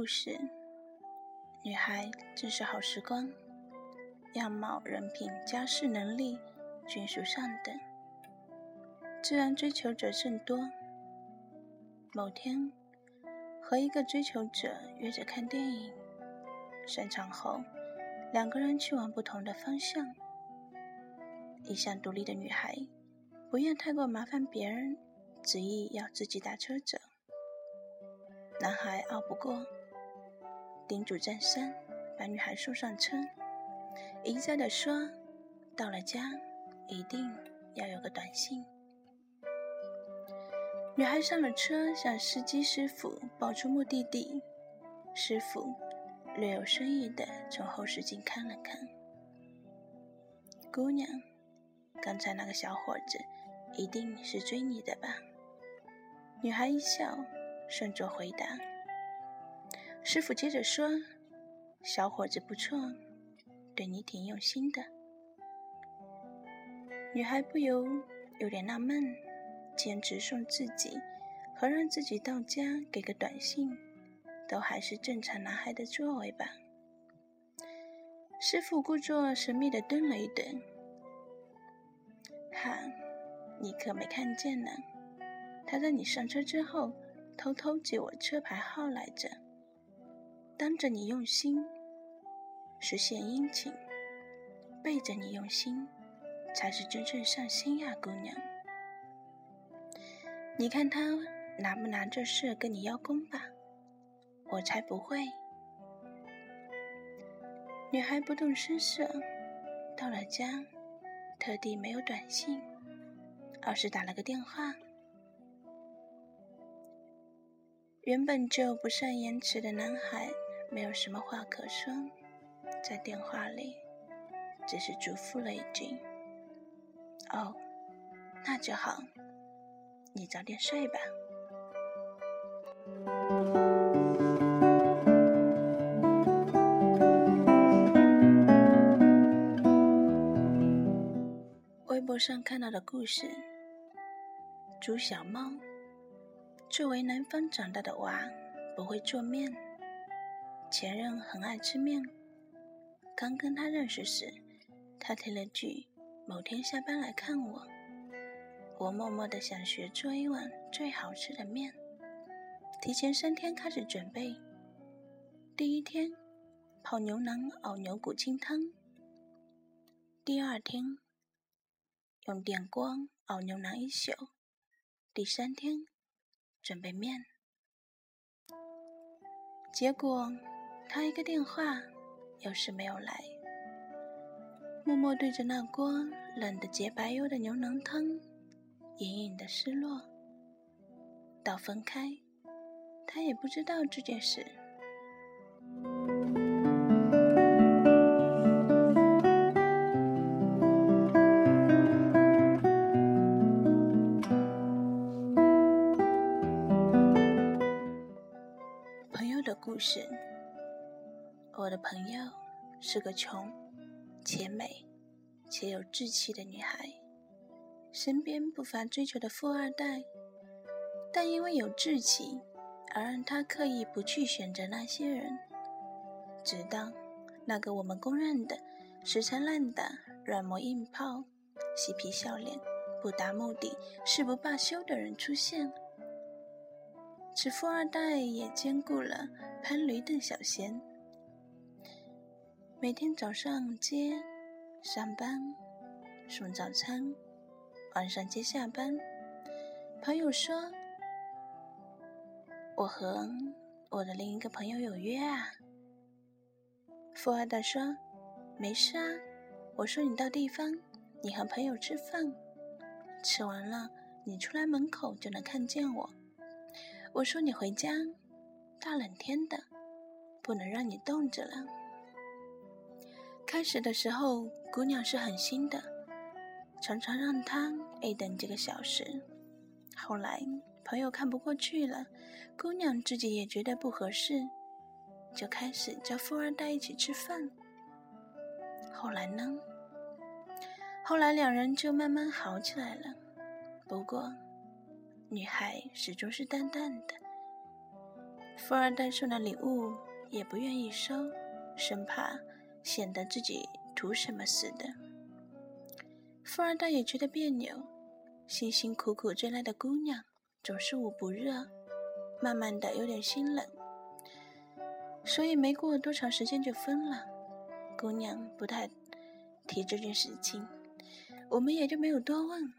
故事，女孩正是好时光，样貌、人品、家世能力均属上等，自然追求者甚多。某天，和一个追求者约着看电影，散场后，两个人去往不同的方向。一向独立的女孩，不愿太过麻烦别人，执意要自己打车走。男孩拗不过，叮嘱再三，把女孩送上车，一再的说：“到了家，一定要有个短信。”女孩上了车，向司机师傅报出目的地。师傅略有深意的从后视镜看了看，姑娘，刚才那个小伙子一定是追你的吧？女孩一笑。顺着回答，师傅接着说：“小伙子不错，对你挺用心的。”女孩不由有点纳闷，兼直送自己和让自己到家给个短信，都还是正常男孩的作为吧。师傅故作神秘的顿了一顿：“哈，你可没看见呢，他在你上车之后。”偷偷记我车牌号来着，当着你用心，实现殷勤；背着你用心，才是真正上心呀，姑娘。你看他拿不拿这事跟你邀功吧？我才不会。女孩不动声色，到了家，特地没有短信，而是打了个电话。原本就不善言辞的男孩，没有什么话可说，在电话里只是嘱咐了一句：“哦，那就好，你早点睡吧。”微博上看到的故事：猪小猫。作为南方长大的娃，不会做面。前任很爱吃面，刚跟他认识时，他提了句：“某天下班来看我。”我默默的想学做一碗最好吃的面，提前三天开始准备。第一天，泡牛腩熬牛骨清汤；第二天，用电锅熬牛腩一宿；第三天。准备面，结果他一个电话，又是没有来。默默对着那锅冷得洁白幽的牛腩汤，隐隐的失落。到分开，他也不知道这件事。朋友的故事。我的朋友是个穷且美且有志气的女孩，身边不乏追求的富二代，但因为有志气而让她刻意不去选择那些人。直到那个我们公认的死缠烂打、软磨硬泡、嬉皮笑脸、不达目的誓不罢休的人出现。此富二代也兼顾了。潘驴邓小闲，每天早上接上班，送早餐，晚上接下班。朋友说：“我和我的另一个朋友有约啊。”富二代说：“没事啊，我说你到地方，你和朋友吃饭，吃完了你出来门口就能看见我。我说你回家。”大冷天的，不能让你冻着了。开始的时候，姑娘是狠心的，常常让他一等几个小时。后来朋友看不过去了，姑娘自己也觉得不合适，就开始叫富二代一起吃饭。后来呢？后来两人就慢慢好起来了。不过，女孩始终是淡淡的。富二代送的礼物也不愿意收，生怕显得自己图什么似的。富二代也觉得别扭，辛辛苦苦追来的姑娘总是捂不热，慢慢的有点心冷，所以没过多长时间就分了。姑娘不太提这件事情，我们也就没有多问。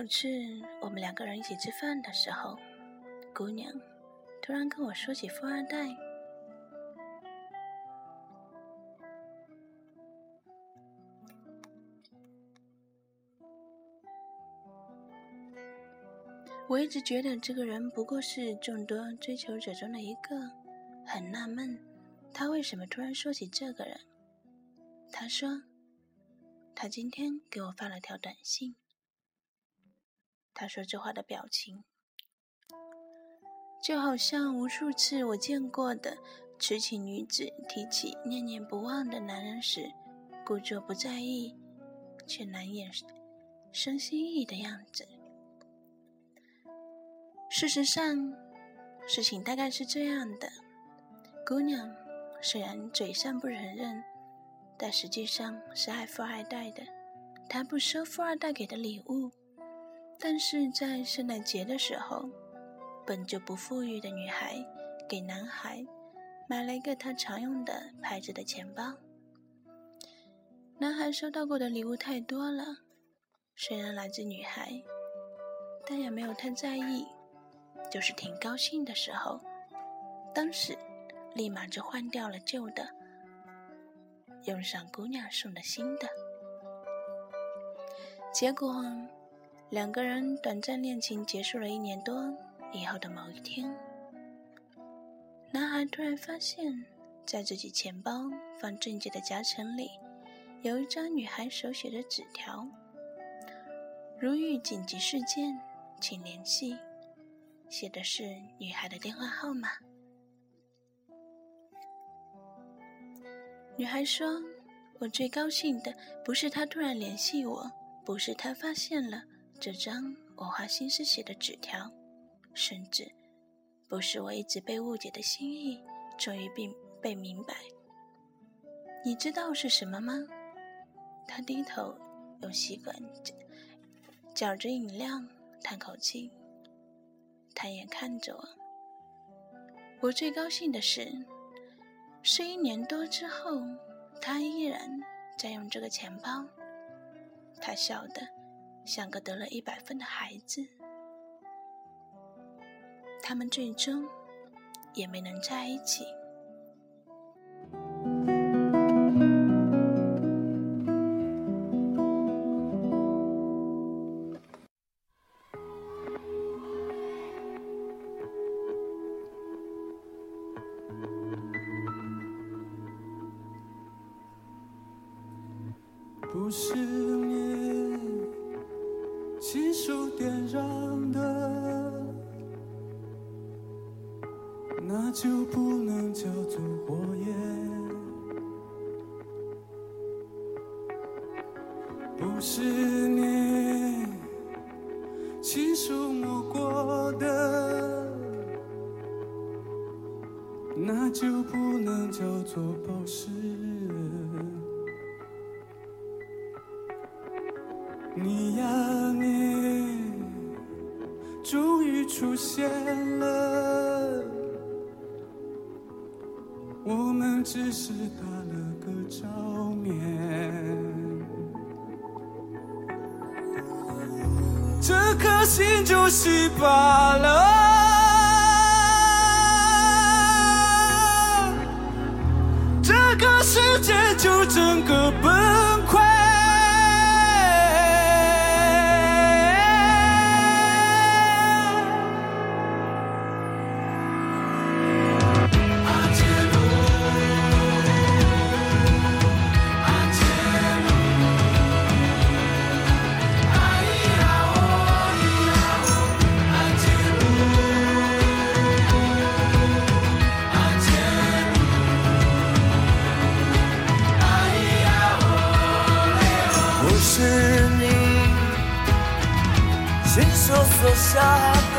有次我们两个人一起吃饭的时候，姑娘突然跟我说起富二代。我一直觉得这个人不过是众多追求者中的一个，很纳闷，他为什么突然说起这个人？他说，他今天给我发了条短信。他说这话的表情，就好像无数次我见过的痴情女子提起念念不忘的男人时，故作不在意，却难掩生心意的样子。事实上，事情大概是这样的：姑娘虽然嘴上不承认，但实际上是爱富二代的。她不收富二代给的礼物。但是在圣诞节的时候，本就不富裕的女孩给男孩买了一个他常用的牌子的钱包。男孩收到过的礼物太多了，虽然来自女孩，但也没有太在意，就是挺高兴的时候，当时立马就换掉了旧的，用上姑娘送的新的，结果。两个人短暂恋情结束了一年多以后的某一天，男孩突然发现，在自己钱包放证件的夹层里，有一张女孩手写的纸条：“如遇紧急事件，请联系。”写的是女孩的电话号码。女孩说：“我最高兴的不是他突然联系我，不是他发现了。”这张我花心思写的纸条，甚至不是我一直被误解的心意，终于并被明白。你知道是什么吗？他低头用吸管搅着饮料，叹口气，抬眼看着我。我最高兴的是，是一年多之后，他依然在用这个钱包。他笑的。像个得了一百分的孩子，他们最终也没能在一起。不是。那就不能叫做火焰。不是你亲手摸过的，那就不能叫做宝石。你呀，你终于出现了，我们只是打了个照面，这颗心就稀巴了，所